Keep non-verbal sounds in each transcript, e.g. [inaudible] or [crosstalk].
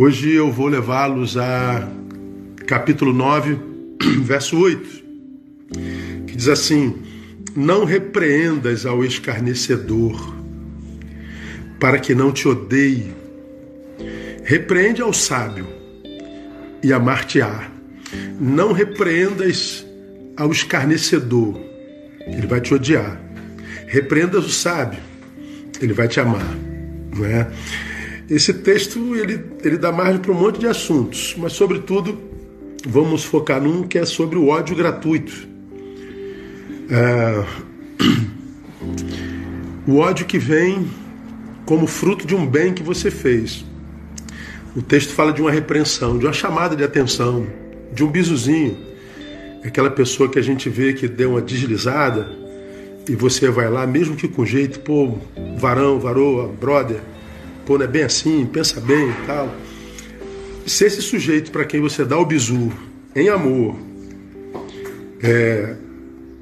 Hoje eu vou levá-los a capítulo 9, [clears throat] verso 8, que diz assim: Não repreendas ao escarnecedor, para que não te odeie. Repreende ao sábio e amar-te-á. Não repreendas ao escarnecedor, ele vai te odiar. Repreendas o sábio, ele vai te amar. Não é? Esse texto ele, ele dá margem para um monte de assuntos, mas sobretudo vamos focar num que é sobre o ódio gratuito. É... [clears throat] O ódio que vem como fruto de um bem que você fez. O texto fala de uma repreensão, de uma chamada de atenção, de um bizuzinho. Aquela pessoa que a gente vê que deu uma deslizada e você vai lá, mesmo que com jeito, pô, varão, varoa, brother, pô, não é bem assim, pensa bem e tal. Se esse sujeito para quem você dá o bizu em amor é,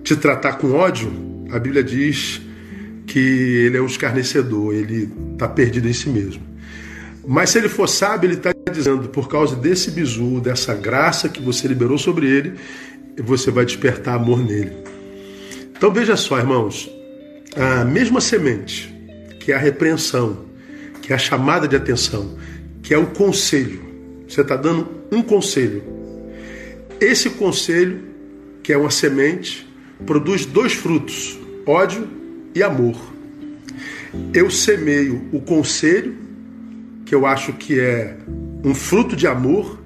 te tratar com ódio, a Bíblia diz que ele é um escarnecedor, ele está perdido em si mesmo. Mas se ele for sábio, ele está dizendo, por causa desse bizu, dessa graça que você liberou sobre ele, você vai despertar amor nele. Então veja só, irmãos, a mesma semente, que é a repreensão, que é a chamada de atenção, que é o conselho. Você está dando um conselho. Esse conselho, que é uma semente, produz dois frutos: ódio e amor. Eu semeio o conselho, que eu acho que é um fruto de amor,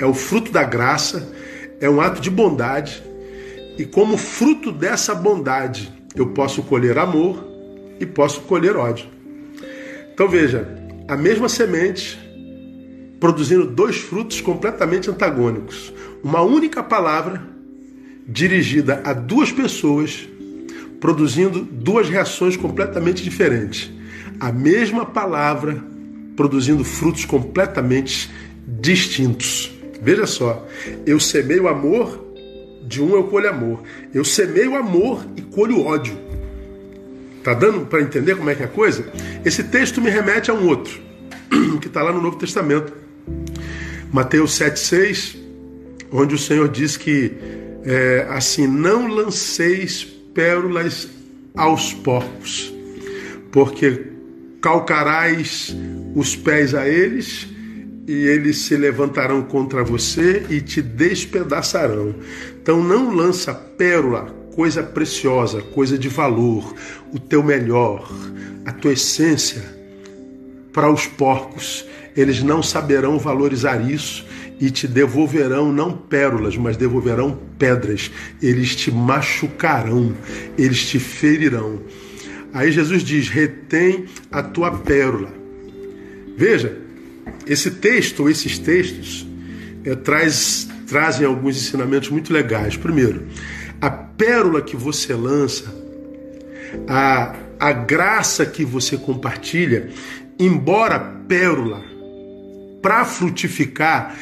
é o fruto da graça, é um ato de bondade, e como fruto dessa bondade, eu posso colher amor e posso colher ódio. Então veja, a mesma semente produzindo dois frutos completamente antagônicos. Uma única palavra dirigida a duas pessoas, produzindo duas reações completamente diferentes. A mesma palavra produzindo frutos completamente distintos. Veja só, eu semeio amor, de um eu colho amor. Eu semeio amor e colho ódio. Tá dando para entender como é que é a coisa? Esse texto me remete a um outro, [clears throat] que está lá no Novo Testamento. Mateus 7,6, onde o Senhor diz que é, assim, não lanceis pérolas aos porcos, porque calcarás os pés a eles e eles se levantarão contra você e te despedaçarão. Então não lança pérola coisa preciosa, coisa de valor, o teu melhor, a tua essência para os porcos. Eles não saberão valorizar isso e te devolverão não pérolas, mas devolverão pedras. Eles te machucarão, eles te ferirão. Aí Jesus diz: retém a tua pérola. Veja, esse texto, esses textos, é, traz, trazem alguns ensinamentos muito legais. Primeiro, a pérola que você lança, a, a graça que você compartilha, embora pérola, para frutificar,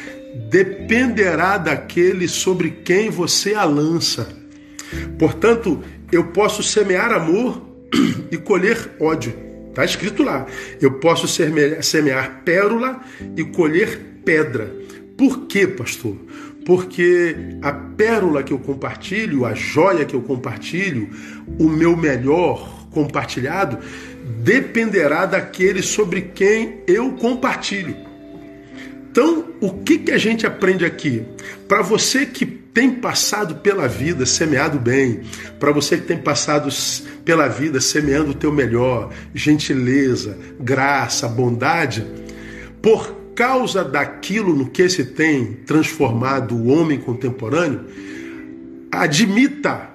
dependerá daquele sobre quem você a lança. Portanto, eu posso semear amor [clears throat] e colher ódio. Está escrito lá. Eu posso semear pérola e colher pedra. Por quê, pastor? porque a pérola que eu compartilho, a joia que eu compartilho, o meu melhor compartilhado, dependerá daquele sobre quem eu compartilho. Então, o que, que a gente aprende aqui? Para você que tem passado pela vida semeado bem, para você que tem passado pela vida semeando o teu melhor, gentileza, graça, bondade, por causa daquilo no que se tem transformado o homem contemporâneo, admita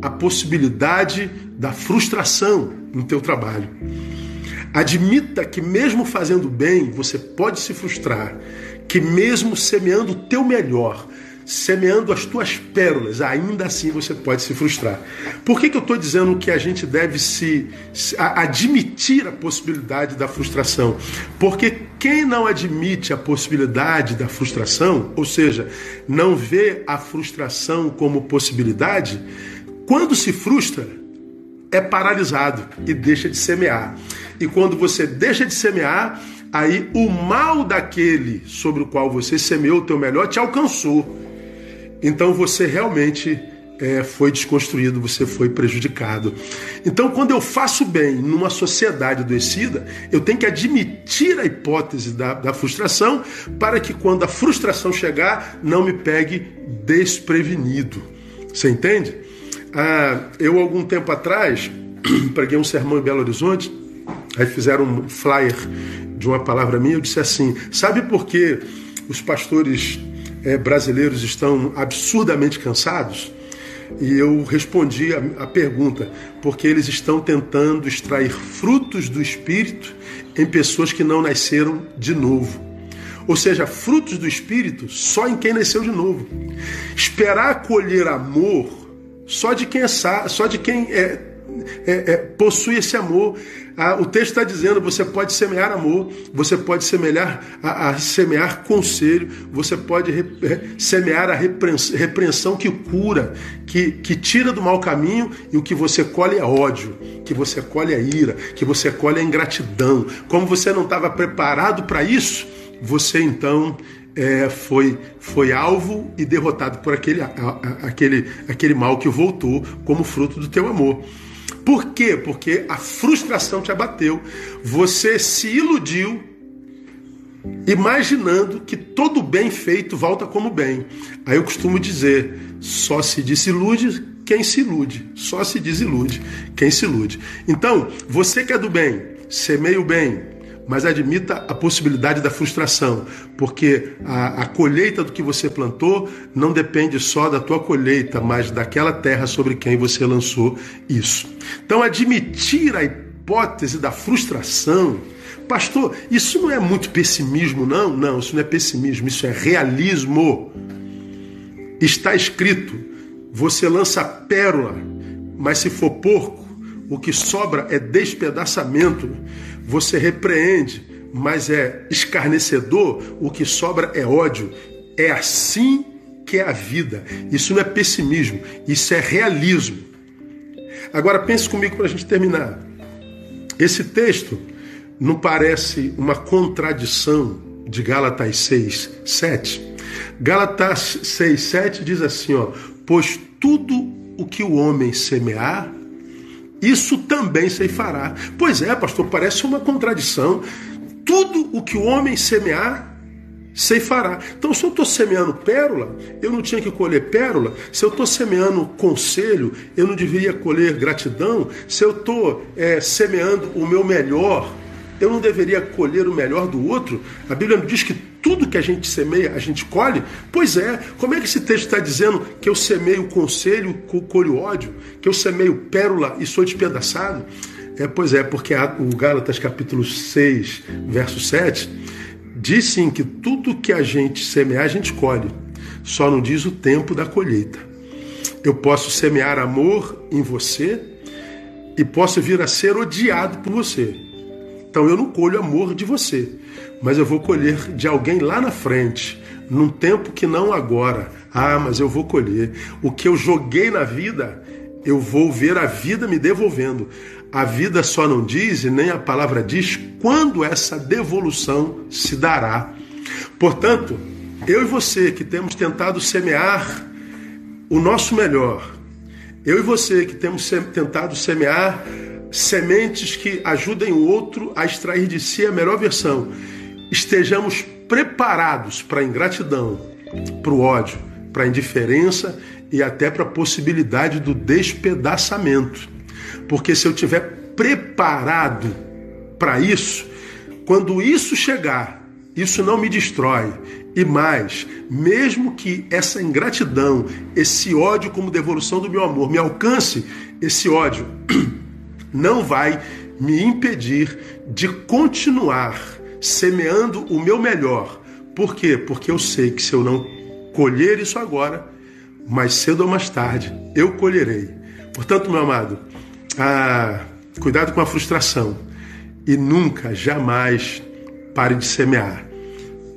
a possibilidade da frustração no teu trabalho. Admita que mesmo fazendo bem, você pode se frustrar, que mesmo semeando o teu melhor, semeando as tuas pérolas, ainda assim você pode se frustrar. Por que, que eu estou dizendo que a gente deve se, se a, admitir a possibilidade da frustração? Porque quem não admite a possibilidade da frustração, ou seja, não vê a frustração como possibilidade, quando se frustra, é paralisado e deixa de semear. E quando você deixa de semear, aí o mal daquele sobre o qual você semeou o teu melhor te alcançou. Então você realmente é, foi desconstruído, você foi prejudicado. Então, quando eu faço bem numa sociedade adoecida, eu tenho que admitir a hipótese da, da frustração para que quando a frustração chegar, não me pegue desprevenido. Você entende? Ah, eu, algum tempo atrás, [clears throat] preguei um sermão em Belo Horizonte, aí fizeram um flyer de uma palavra minha, eu disse assim: sabe por que os pastores é, brasileiros estão absurdamente cansados? E eu respondi a, a pergunta, porque eles estão tentando extrair frutos do Espírito em pessoas que não nasceram de novo. Ou seja, frutos do Espírito só em quem nasceu de novo. Esperar colher amor só de quem é, só de quem é, é, é, possui esse amor. Ah, o texto está dizendo: você pode semear amor, você pode semear, a, a semear conselho, você pode re, semear a repreensão que cura, que, que tira do mau caminho, e o que você colhe é ódio, que você colhe é ira, que você colhe é ingratidão. Como você não estava preparado para isso, você então é, foi, foi alvo e derrotado por aquele, a, a, aquele, aquele mal que voltou como fruto do teu amor. Por quê? Porque a frustração te abateu. Você se iludiu imaginando que todo bem feito volta como bem. Aí eu costumo dizer: só se desilude quem se ilude, só se desilude quem se ilude. Então, você que é do bem, semeia o bem, mas admita a possibilidade da frustração, porque a, a, colheita do que você plantou não depende só da tua colheita, mas daquela terra sobre quem você lançou isso. Então, admitir a hipótese da frustração, pastor, isso não é muito pessimismo, não? Não, isso não é pessimismo, isso é realismo. Está escrito: você lança pérola, mas se for porco, o que sobra é despedaçamento. Você repreende, mas é escarnecedor, o que sobra é ódio. É assim que é a vida. Isso não é pessimismo, isso é realismo. Agora pense comigo para a gente terminar. Esse texto não parece uma contradição de Gálatas 6, 7? Gálatas 6, 7 diz assim: ó, pois tudo o que o homem semear, isso também se fará. Pois é, pastor, parece uma contradição. Tudo o que o homem semear, fará. Então, se eu estou semeando pérola, eu não tinha que colher pérola. Se eu estou semeando conselho, eu não deveria colher gratidão. Se eu estou é, semeando o meu melhor, eu não deveria colher o melhor do outro? A Bíblia diz que tudo que a gente semeia, a gente colhe? Pois é, como é que esse texto está dizendo que eu semeio conselho, colho ódio? Que eu semeio pérola e sou despedaçado? É, pois é, porque o Gálatas capítulo 6, verso 7, diz sim que tudo que a gente semear, a gente colhe. Só não diz o tempo da colheita. Eu posso semear amor em você e posso vir a ser odiado por você. Então eu não colho amor de você, mas eu vou colher de alguém lá na frente, num tempo que não agora. Ah, mas eu vou colher. O que eu joguei na vida, eu vou ver a vida me devolvendo. A vida só não diz, e nem a palavra diz, quando essa devolução se dará. Portanto, eu e você que temos tentado semear o nosso melhor, eu e você que temos tentado semear sementes que ajudem o outro a extrair de si a melhor versão. Estejamos preparados para a ingratidão, para o ódio, para a indiferença e até para a possibilidade do despedaçamento. Porque se eu tiver preparado para isso, quando isso chegar, isso não me destrói. E mais, mesmo que essa ingratidão, esse ódio como devolução do meu amor me alcance, esse ódio não vai me impedir de continuar semeando o meu melhor. Por quê? Porque eu sei que se eu não colher isso agora, mais cedo ou mais tarde eu colherei. Portanto, meu amado, ah, cuidado com a frustração e nunca, jamais pare de semear.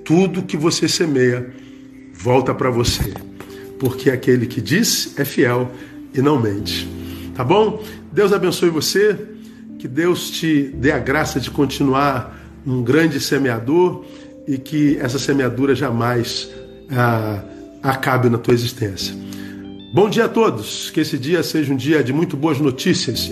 Tudo que você semeia volta para você, porque aquele que diz é fiel e não mente. Tá bom? Deus abençoe você, que Deus te dê a graça de continuar um grande semeador e que essa semeadura jamais ah, acabe na tua existência. Bom dia a todos, que esse dia seja um dia de muito boas notícias.